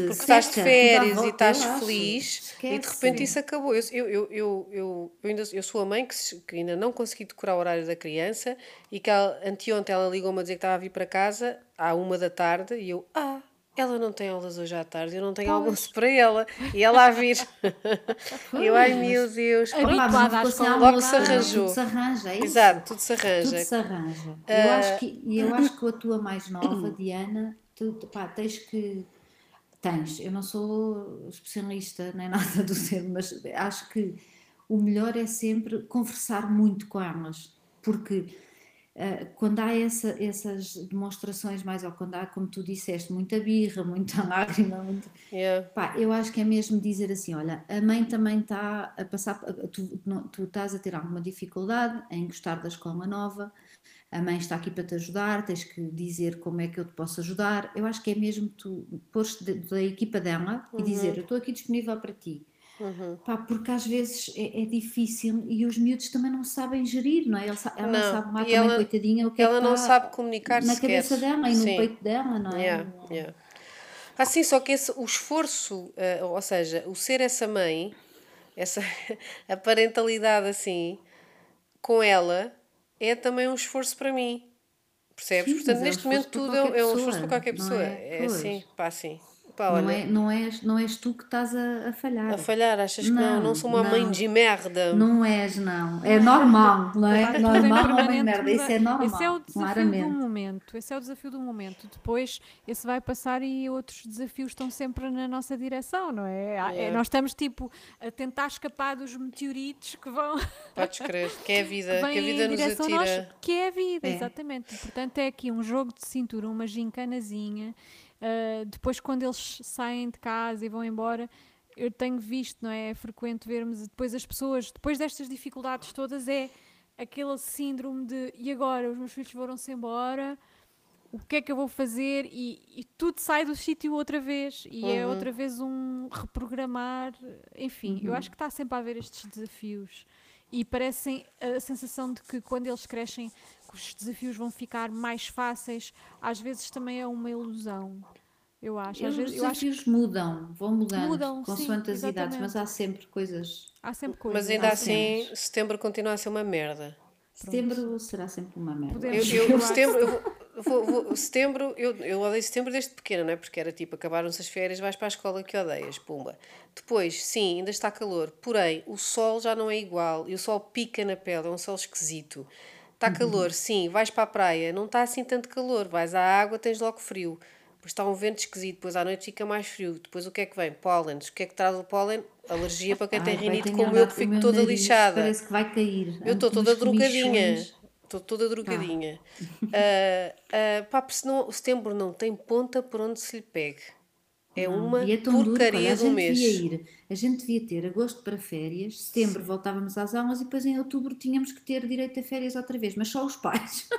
Porque estás de férias e estás feliz e de repente isso acabou. Eu, eu, eu, eu, eu, eu ainda, eu sou a mãe que, que ainda não consegui decorar o horário da criança e que ela, anteontem ela ligou-me a dizer que estava a vir para casa à uma da tarde e eu, ah, ela não tem aulas hoje à tarde, eu não tenho almoço para ela. E ela a vir. Eu, ai meu Deus. Habituada à escola. Logo se arranjou. Tudo se arranja, é isso? Exato, tudo se Tudo arranja. se arranja. Eu Ah, acho que, e eu acho que a tua mais nova, Diana, tu, pá, tens que. Tens, eu não sou especialista nem nada do tema, mas acho que o melhor é sempre conversar muito com elas, porque quando há essa- essas demonstrações mais, ou quando há, como tu disseste, muita birra, muita lágrima, muito, Yeah. Pá, eu acho que é mesmo dizer assim: olha, a mãe também está a passar, tu, não- tu estás a ter alguma dificuldade em gostar da escola nova, a mãe está aqui para te ajudar, tens que dizer como é que eu te posso ajudar. Eu acho que é mesmo tu pôr-te da equipa dela e dizer: eu estou aqui disponível para ti. Pá, porque às vezes é, é difícil e os miúdos também não sabem gerir, não é? Ela, ela Não, sabe lá e também, ela- coitadinha, o que é ela que não está sabe comunicar na sequer. cabeça dela e no Sim. peito dela, não é? Yeah, yeah. Assim, só que esse, o esforço, eh, ou seja, o ser essa mãe, essa, a parentalidade assim, com ela, é também um esforço para mim. Percebes? Sim, Portanto, é neste momento tudo é, é um pessoa, esforço para qualquer não pessoa. é? É assim, pá, assim. Pá, Não, olha, é, não, és, não és tu que estás a, a falhar. a falhar, achas que não? Não Não, sou uma mãe não. de merda. Não és, não. É normal, não é? Normal, permanente de merda. Isso é muda- normal, Esse é o desafio do claramente. momento. Esse é o desafio do momento. Depois, esse vai passar e outros desafios estão sempre na nossa direção, não é? É, É. nós estamos tipo a tentar escapar dos meteoritos que vão Podes crer, que é a vida, que que a vida nos direção a nós, atira. que é a vida, É. exatamente. Portanto, é aqui um jogo de cintura, uma gincanazinha. Ah, depois, quando eles saem de casa e vão embora, eu tenho visto, não é? É frequente vermos depois as pessoas, depois destas dificuldades todas, é aquele síndrome de e agora? Os meus filhos foram-se embora. O que é que eu vou fazer? E, e tudo sai do sítio outra vez. E é Uhum. outra vez um reprogramar. Enfim, Uhum. eu acho que está sempre a haver estes desafios. e parecem a sensação de que quando eles crescem os desafios vão ficar mais fáceis, às vezes também é uma ilusão. Eu acho. Às Os vezes, eu acho desafios mudam, vão mudando, Mudam, sim, consoante as idades, mas há sempre coisas. há sempre coisas. Mas ainda há assim, setembro continua a ser uma merda. Setembro será sempre uma merda. Eu, eu, Eu setembro, eu vou, vou- vou- setembro, eu, eu odeio setembro desde pequena, não é? Porque era tipo, acabaram-se as férias, vais para a escola que odeias, pumba. Depois, sim, ainda está calor, porém, o sol já não é igual e o sol pica na pele, é um sol esquisito. Está calor, sim, vais para a praia, não está assim tanto calor, vais à água, tens logo frio. Depois está um vento esquisito, depois à noite fica mais frio. Depois o que é que vem? Pólenes. O que é que traz o pólen? Alergia para quem Ai, tem rinite como eu, que fico toda lixada. Parece que vai cair. Eu estou toda drogadinha. Estou toda drogadinha. Ah, ah, pá, porque senão o setembro não tem ponta por onde se lhe pegue. É uma E é tão duro, porcaria olha, a do gente mês. devia ir, a gente devia ter agosto para férias, setembro voltávamos às aulas e depois em outubro tínhamos que ter direito a férias outra vez, mas só os pais.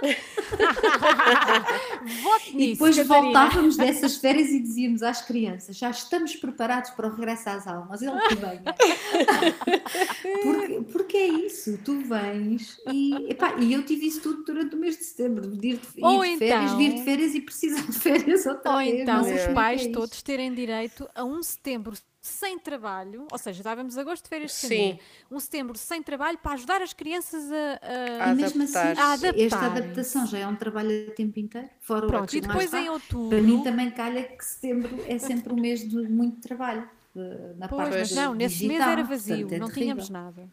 E nisso, depois Catarina. voltávamos dessas férias e dizíamos às crianças: já estamos preparados para o regresso às aulas, ele que venha. porque, porque é isso, tu vens e, epá, e eu tive isso tudo durante o mês de setembro: de ir de, ir Ou de férias, então- vir de férias e precisar de férias outra Ou vez. então não sei os pais é todos terem direito a um setembro sem trabalho, ou seja, dávamos agosto de férias família, um setembro sem trabalho para ajudar as crianças a, a- A E mesmo assim. A esta adaptarem-se. adaptação já é um trabalho a tempo inteiro. Fora o Pronto, e lá depois em outubro. Para mim também calha que setembro é sempre um mês de muito trabalho. de- Na Pois, parte mas não, nesse mês era vazio, portanto, é não terrível. tínhamos nada.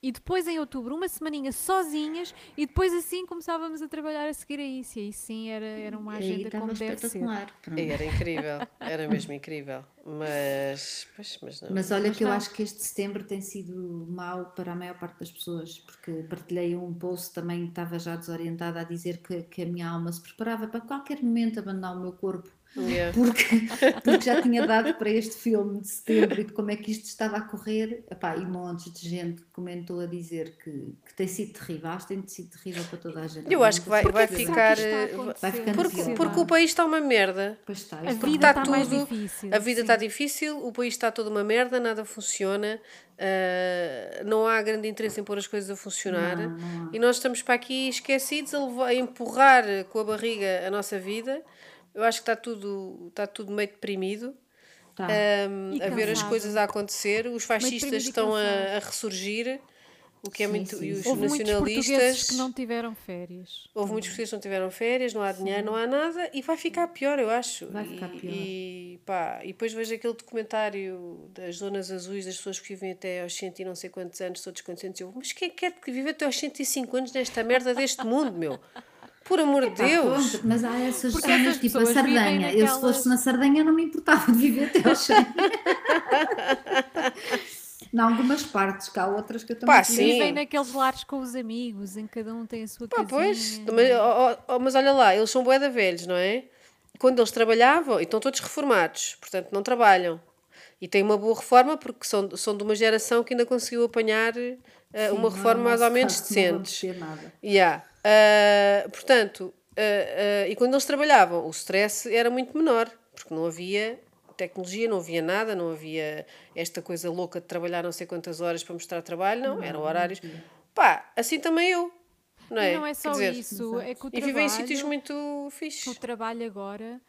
E depois em outubro, uma semaninha sozinhas, e depois assim começávamos a trabalhar a seguir a isso. E aí sim era, era uma agenda como deve ser. Era incrível, era mesmo incrível. Mas, pois, mas não. Mas olha Mas que eu não. acho que este setembro tem sido mau para a maior parte das pessoas, porque partilhei um post também que estava já desorientada a dizer que, que a minha alma se preparava para qualquer momento abandonar o meu corpo, Yeah. porque, porque já tinha dado para este filme de setembro e de como é que isto estava a correr. Epá, e montes de gente comentou a dizer que, que tem sido terrível, acho que tem sido terrível para toda a gente. Eu acho que vai, vai ficar. Eh, isto está a vai ficando Porque, o país está uma merda. Pois está, A vida está está mais tudo- difícil. A vida sim. está difícil, o país está toda uma merda, nada funciona, ah, não há grande interesse em pôr as coisas a funcionar Não, não e nós estamos para aqui esquecidos a, levar- a empurrar com a barriga a nossa vida. Eu acho que está tudo, está tudo meio deprimido. está. um, a ver as coisas a acontecer. Os fascistas estão a, a ressurgir, o que é Sim, muito. sim, e os. Houve muitos portugueses nacionalistas. que não tiveram férias. Houve muitos portugueses que não tiveram férias, não há dinheiro, não há nada e vai ficar pior, eu acho. Vai ficar E- pior. E, pá, e depois vejo aquele documentário das zonas azuis, das pessoas que vivem até aos 100 e não sei quantos anos, todos contentes. Eu, mas quem quer que vive até aos 105 anos nesta merda deste mundo, meu? Por amor de Deus! pronto, mas há essas Porque zonas essas tipo a Sardanha. Eu, se fosse na Sardanha, não me importava de viver até aos 100. Em algumas partes, que há outras que eu também Pá, sim. Vivem naqueles lares com os amigos, em que cada um tem a sua Pá, pois, casinha. mas, ó, ó, ó, mas olha lá, eles são bué da velhos, não é? Quando eles trabalhavam, e estão todos reformados, portanto não trabalham. E têm uma boa reforma porque são, são de uma geração que ainda conseguiu apanhar eh, Sim, uma não é reforma mais ou menos caso, não decente. ter nada. Yeah. Ah, portanto, ah, e quando eles trabalhavam, o stress era muito menor, porque não havia tecnologia, não havia nada, não havia esta coisa louca de trabalhar não sei quantas horas para mostrar trabalho, não, eram horários. Pá, assim também eu, não é? Não é só dizer, isso, é que o E vivem em trabalho- sítios muito o fixes. trabalho agora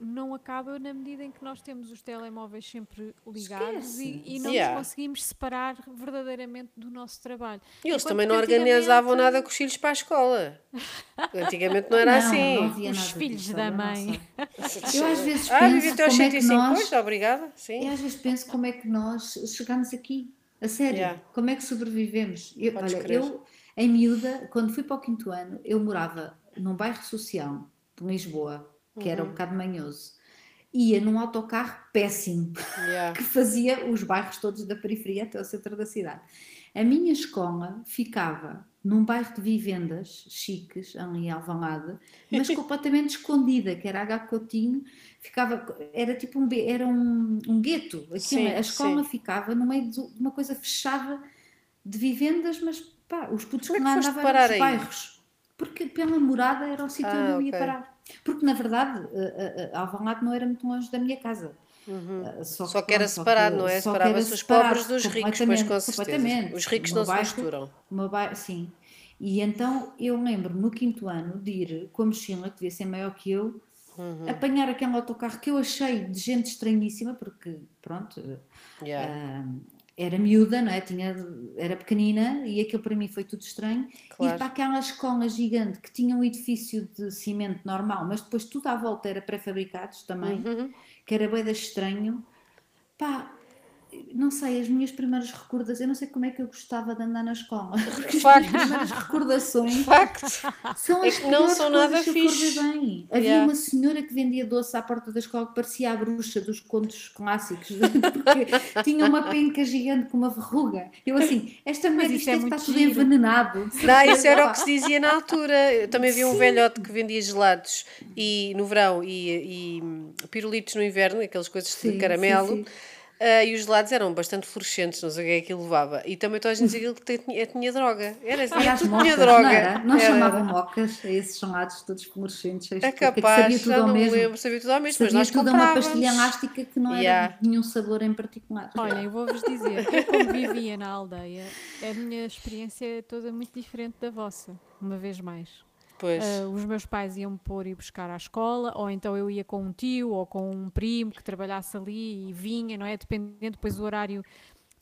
não acaba na medida em que nós temos os telemóveis sempre ligados e, e não Yeah. nos conseguimos separar verdadeiramente do nosso trabalho. E eles Enquanto também não organizavam antigamente- nada com os filhos para a escola. Antigamente não era Não, assim. não havia Os filhos da mãe. Eu às vezes Ah, vivi penso até aos como é que 105, nós... pois, obrigada. Sim. Eu às vezes penso como é que nós chegamos aqui, a sério, Yeah. como é que sobrevivemos. Eu, Podes olha, crer. eu, em miúda, quando fui para o quinto ano, eu morava num bairro social de Lisboa, que Uhum. era um bocado manhoso. Ia num autocarro péssimo, Yeah. que fazia os bairros todos da periferia até o centro da cidade. A minha escola ficava num bairro de vivendas chiques, ali em Alvalade, mas completamente escondida, que era H. Coutinho, ficava, era tipo um, era um, um gueto. Aquilo, Sim, a escola sim. ficava no meio de uma coisa fechada de vivendas, mas pá, os putos Como é que lá andavam parar eram os aí? bairros. Porque pela morada era o sítio Ah, onde eu ia ok. parar. Porque, na verdade, uh, uh, Alvalade não era muito longe da minha casa. Uhum. Só, só, que, era separado, que, não é? Separava-se os pobres dos ricos, pois com certeza. Os ricos não bairro, se misturam. Bairro, sim. E então eu lembro no quinto ano de ir com a mochila, que devia ser maior que eu, uhum. apanhar aquele autocarro que eu achei de gente estranhíssima, porque pronto, yeah. uh, era miúda, não é? Tinha, era pequenina e aquilo para mim foi tudo estranho. Claro. E para aquela escola gigante que tinha um edifício de cimento normal, mas depois tudo à volta era pré-fabricados também, uhum. que era bem estranho. Pá, não sei, as minhas primeiras recordações, eu não sei como é que eu gostava de andar na escola. Facto. As primeiras recordações Facto. são as é que não são nada fixe. Bem. Havia yeah. uma senhora que vendia doce à porta da escola que parecia a bruxa dos contos clássicos, porque tinha uma penca gigante com uma verruga. Eu assim, esta mulher isto é está tudo envenenado. Não, isso era o que se dizia na altura. Eu também havia um velhote que vendia gelados e, no verão e, e pirulitos no inverno, aquelas coisas sim, de caramelo. Sim, sim. Uh, e os gelados eram bastante fluorescentes, não sei o que é que levava. E também toda a gente dizia que tinha, tinha droga. Era assim, tinha, tinha droga. Não, era? não era. chamavam mocas a esses gelados todos fluorescentes. É capaz, sabia tudo já ao não mesmo. lembro, sabia tudo ao mesmo, sabia mas nós tudo uma pastilha elástica que não yeah. era nenhum sabor em particular. Olha, eu vou-vos dizer, eu como vivia na aldeia, a minha experiência é toda muito diferente da vossa, uma vez mais. Uh, os meus pais iam pôr e buscar à escola, ou então eu ia com um tio ou com um primo que trabalhasse ali e vinha, não é? Dependendo depois do horário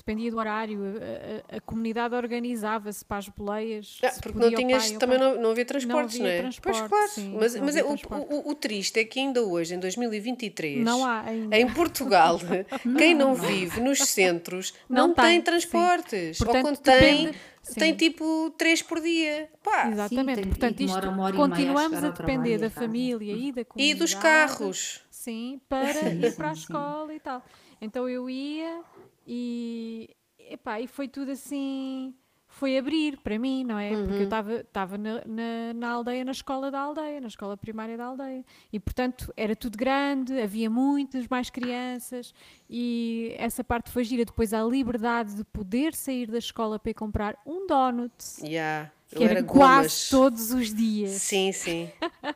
dependia do horário, a, a, a comunidade organizava-se para as boleias. Ah, porque não tinhas, pai, também não, não havia transportes, não, havia não é? Transporte, pois claro, sim, mas, mas é, o, o, o, triste é que ainda hoje, em 2023, não há ainda. em Portugal, quem não, vive nos centros não, não tem, tem transportes. Portanto, ou quando tem, Sim. tem tipo 3 por dia. Pá. Exatamente, Sim, tem, portanto, isto demora, continuamos a, a depender da família e da comunidade. E dos carros. Sim, para sim, ir para a escola e tal. Então eu ia e, epá, e foi tudo assim foi abrir para mim, não é? Uhum. Porque eu estava na, na, na, aldeia, na escola da aldeia, na escola primária da aldeia. E, portanto, era tudo grande, havia muitas mais crianças e essa parte foi gira. Depois, a liberdade de poder sair da escola para ir comprar um donut. Yeah. Que era, era quase todos os dias. Sim, sim.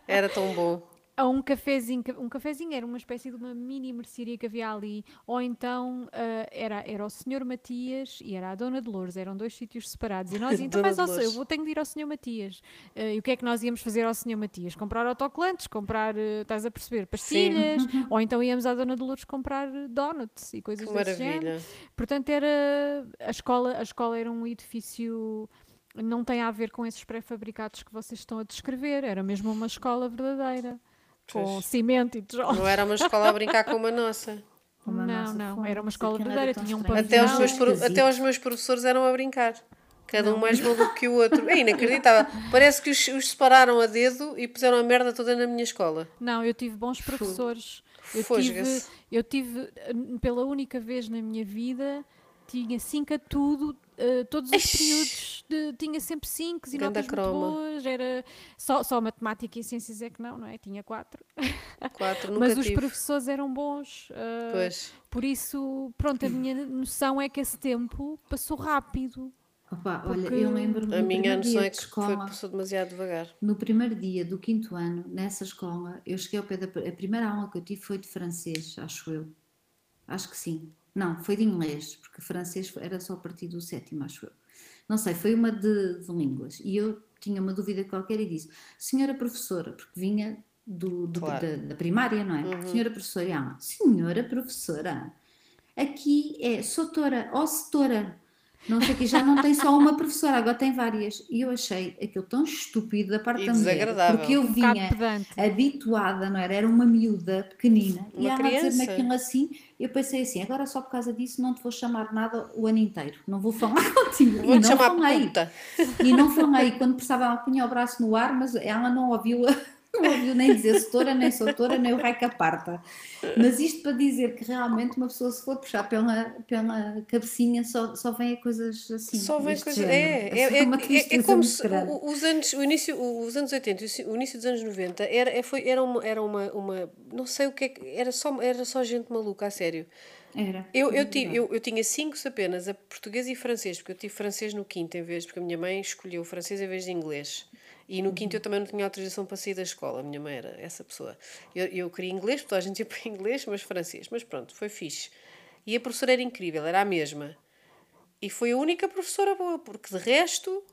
Era tão bom a um cafezinho, um cafezinho era uma espécie de uma mini mercearia que havia ali, ou então uh, era, era o Senhor Matias e era a Dona Dolores, eram dois sítios separados. E nós, então, mas eu vou tenho de ir ao Senhor Matias. Uh, e o que é que nós íamos fazer ao Senhor Matias? Comprar autocolantes, comprar, uh, estás a perceber, pastilhas, Sim. ou então íamos à Dona Dolores comprar donuts e coisas que desse maravilha. género. Portanto, era a escola, a escola era um edifício não tem a ver com esses pré-fabricados que vocês estão a descrever, era mesmo uma escola verdadeira com pois. cimento e tijolos. Não era uma escola a brincar como a nossa. Como não, nossa não, era uma escola verdadeira, tinha um até os, meus, até os meus professores eram a brincar. Cada um mais maluco que o outro. É inacreditável. Parece que os, os, separaram a dedo e puseram a merda toda na minha escola. Não, eu tive bons professores. Eu tive, eu tive, pela única vez na minha vida, tinha 5 a tudo, uh, todos os períodos de, tinha sempre 5 e notas croma. muito boas, era só, só matemática e ciências é que não, não é? Tinha 4. Mas tive. os professores eram bons. Uh, pois. Por isso, pronto, a minha noção é que esse tempo passou rápido. Opa, olha, eu lembro-me. A minha noção é que escola, foi, passou demasiado devagar. No primeiro dia do quinto ano, nessa escola, eu cheguei ao pé da. A primeira aula que eu tive foi de francês, acho eu. Acho que sim. Não, foi de inglês, porque francês era só a partir do sétimo, acho eu. Não sei, foi uma de, de línguas. E eu tinha uma dúvida qualquer e disse: Senhora professora, porque vinha do, do claro. da, da, primária, não é? Uhum. Senhora professora, e ela, Senhora professora, aqui é sotora ou setora não sei que já não tem só uma professora, agora tem várias. E eu achei aquilo tão estúpido da parte e da mulher, porque eu vinha um habituada, não era? Era uma miúda pequenina uma e ela dizer-me aquilo assim. Eu pensei assim: agora só por causa disso não te vou chamar nada o ano inteiro, não vou falar contigo. Vou e não chamar falei. Puta. E não falei quando precisava, ela punha o braço no ar, mas ela não ouviu a não ouviu nem dizer setora, nem soutora, nem o rei caparta. Mas isto para dizer que realmente uma pessoa se for puxar pela, pela cabecinha só, só vem a coisas assim. Só vem coisas. É, é, é, é, é, como se os anos, o início, os anos 80 o início dos anos 90 era, é, foi, era, uma, era uma, uma. Não sei o que é que. Era só, era só gente maluca, a sério. Era. Eu, eu, tive, eu, eu tinha cinco apenas, a português e francês, porque eu tive francês no quinto em vez, porque a minha mãe escolheu francês em vez de inglês. E no quinto eu também não tinha autorização para sair da escola. A minha mãe era essa pessoa. Eu, eu queria inglês, porque toda a gente ia para inglês, mas francês. Mas pronto, foi fixe. E a professora era incrível, era a mesma. E foi a única professora boa, porque de resto,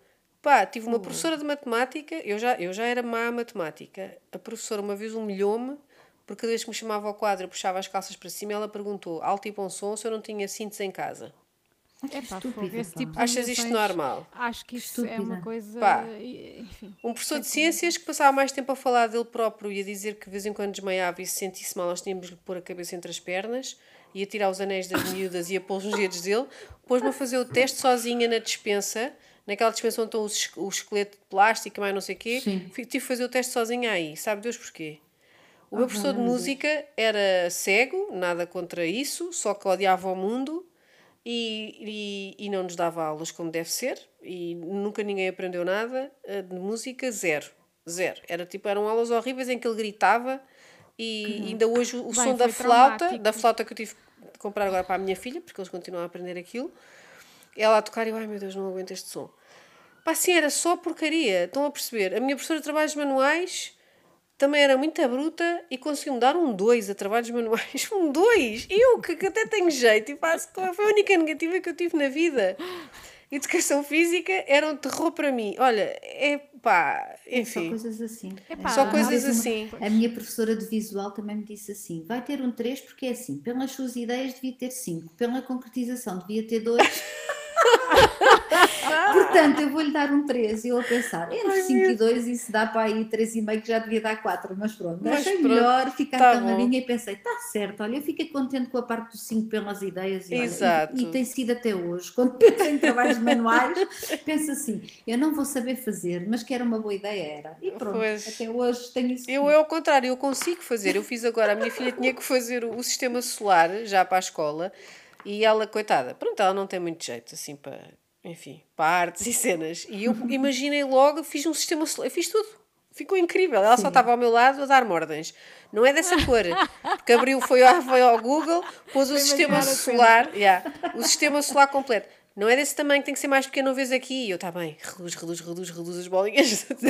pá, tive uma professora de matemática, eu já, eu já era má a matemática. A professora uma vez humilhou-me, porque cada vez que me chamava ao quadro, eu puxava as calças para cima, ela perguntou, alto e bom som, se eu não tinha cintos em casa. É pá, estúpida, fogo, esse pá. tipo de Achas isto normal? Acho que isso é uma Estúpida. coisa. Pá. Enfim. Um professor de ciências que passava mais tempo a falar dele próprio e a dizer que de vez em quando desmaiava e se sentisse mal, nós tínhamos de pôr a cabeça entre as pernas e a tirar os anéis das miúdas e a pôr os dedos dele, pôs-me a fazer o teste sozinha na dispensa, naquela dispensa onde estão os, o esqueleto de plástico e mais não sei o quê. Sim. Tive que fazer o teste sozinha aí, sabe Deus porquê? O meu Ah, professor de música era cego, nada contra isso, só que odiava o mundo e, e, e não nos dava aulas como deve ser e nunca ninguém aprendeu nada eh, de música, zero. Zero. Era tipo, eram aulas horríveis em que ele gritava e ainda hoje o Bem, som da flauta, traumático. da flauta que eu tive de comprar agora para a minha filha, porque eles continuam a aprender aquilo, ela a tocar e eu, ai meu Deus, não aguento este som. Pá, sim, era só porcaria. Estão a perceber? A minha professora de trabalhos manuais também era muito bruta e conseguiu-me dar um 2 a trabalhos manuais. Um 2! Eu, que, que até tenho jeito e faço. Foi a única negativa que eu tive na vida. Educação física era um terror para mim. Olha, é pá, Só enfim. coisas assim. Epá, Só Uma coisas uma- assim. A minha professora de visual também me disse assim: vai ter um 3 porque é assim, pelas suas ideias devia ter 5, pela concretização devia ter 2. Portanto, eu vou-lhe dar um 3. E eu a pensar, entre 5 e 2, isso dá para aí 3,5 que já devia dar 4, mas pronto. Mas achei pronto, melhor ficar tá caladinha e pensei, está certo, olha, eu fiquei contente com a parte dos 5 pelas ideias e, olha, e, e tem sido até hoje. Quando penso em trabalhos manuais, penso assim, eu não vou saber fazer, mas que era uma boa ideia, era. E pronto, Pois. até hoje tenho isso. Eu é ao contrário, eu consigo fazer. Eu fiz agora, a minha filha tinha que fazer o sistema solar já para a escola e ela, coitada, pronto, ela não tem muito jeito assim para, enfim, para artes e cenas. E eu imaginei logo, fiz um sistema solar, eu fiz tudo. Ficou incrível. Ela só estava ao meu lado a dar-me ordens. Não é dessa cor. Porque abriu, foi ao, foi ao Google, pôs o sistema imaginar a cena. solar. yeah, o sistema solar completo. Não é desse tamanho, tem que ser mais pequeno, não vês aqui. E eu, está bem, reduz, reduz, reduz, reduz as bolinhas de,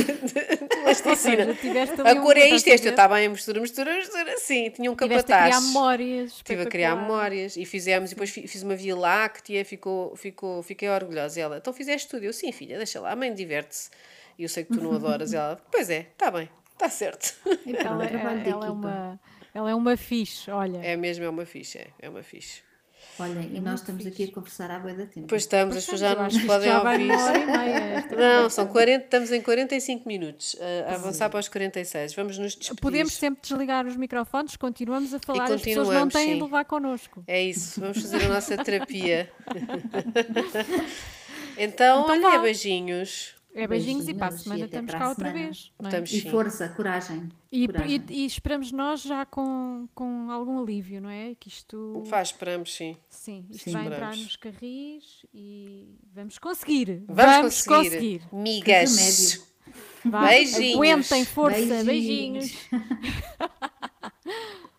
ali A cor é isto, a este. Eu, está bem, mistura, mistura, mistura. Sim, tinha um Tiveste a capataz. criar memórias. Estive a criar memórias e fizemos, e depois fi- fiz uma via láctea, ficou, ficou, fiquei orgulhosa. Ela, então fizeste tudo? Eu, sim, filha, deixa lá, a mãe diverte-se. E eu sei que tu não adoras. Ela, pois é, está bem, está certo. E pronto, Ela, de ela é uma, ela é uma fixe, olha. É mesmo, é uma fixe, é, é uma fixe. Olha, e nós estamos aqui a conversar há bué da tempo. Pois estamos, as Pois pessoas já eu não nos podem já vai ouvir. e esta Não, são 40, estamos em 45 minutos, a a avançar para os 46. Vamos nos despedir. Podemos sempre desligar os microfones, continuamos a falar, as pessoas não têm sim. de levar connosco. É isso, vamos fazer a nossa terapia. então, Então olha, vá. beijinhos. É beijinhos, e para a Beijinhos, semana estamos para cá outra semana. vez. não é? Estamos E força, coragem. E, coragem. e- e esperamos nós já com, com algum alívio, não é? Que isto, Faz, esperamos, sim. sim, isto Sim. vai entrar Esperamos. nos carris e vamos conseguir. Vamos, conseguir. Que Migas. Beijinhos. Aguentem, força, beijinhos. Beijinhos.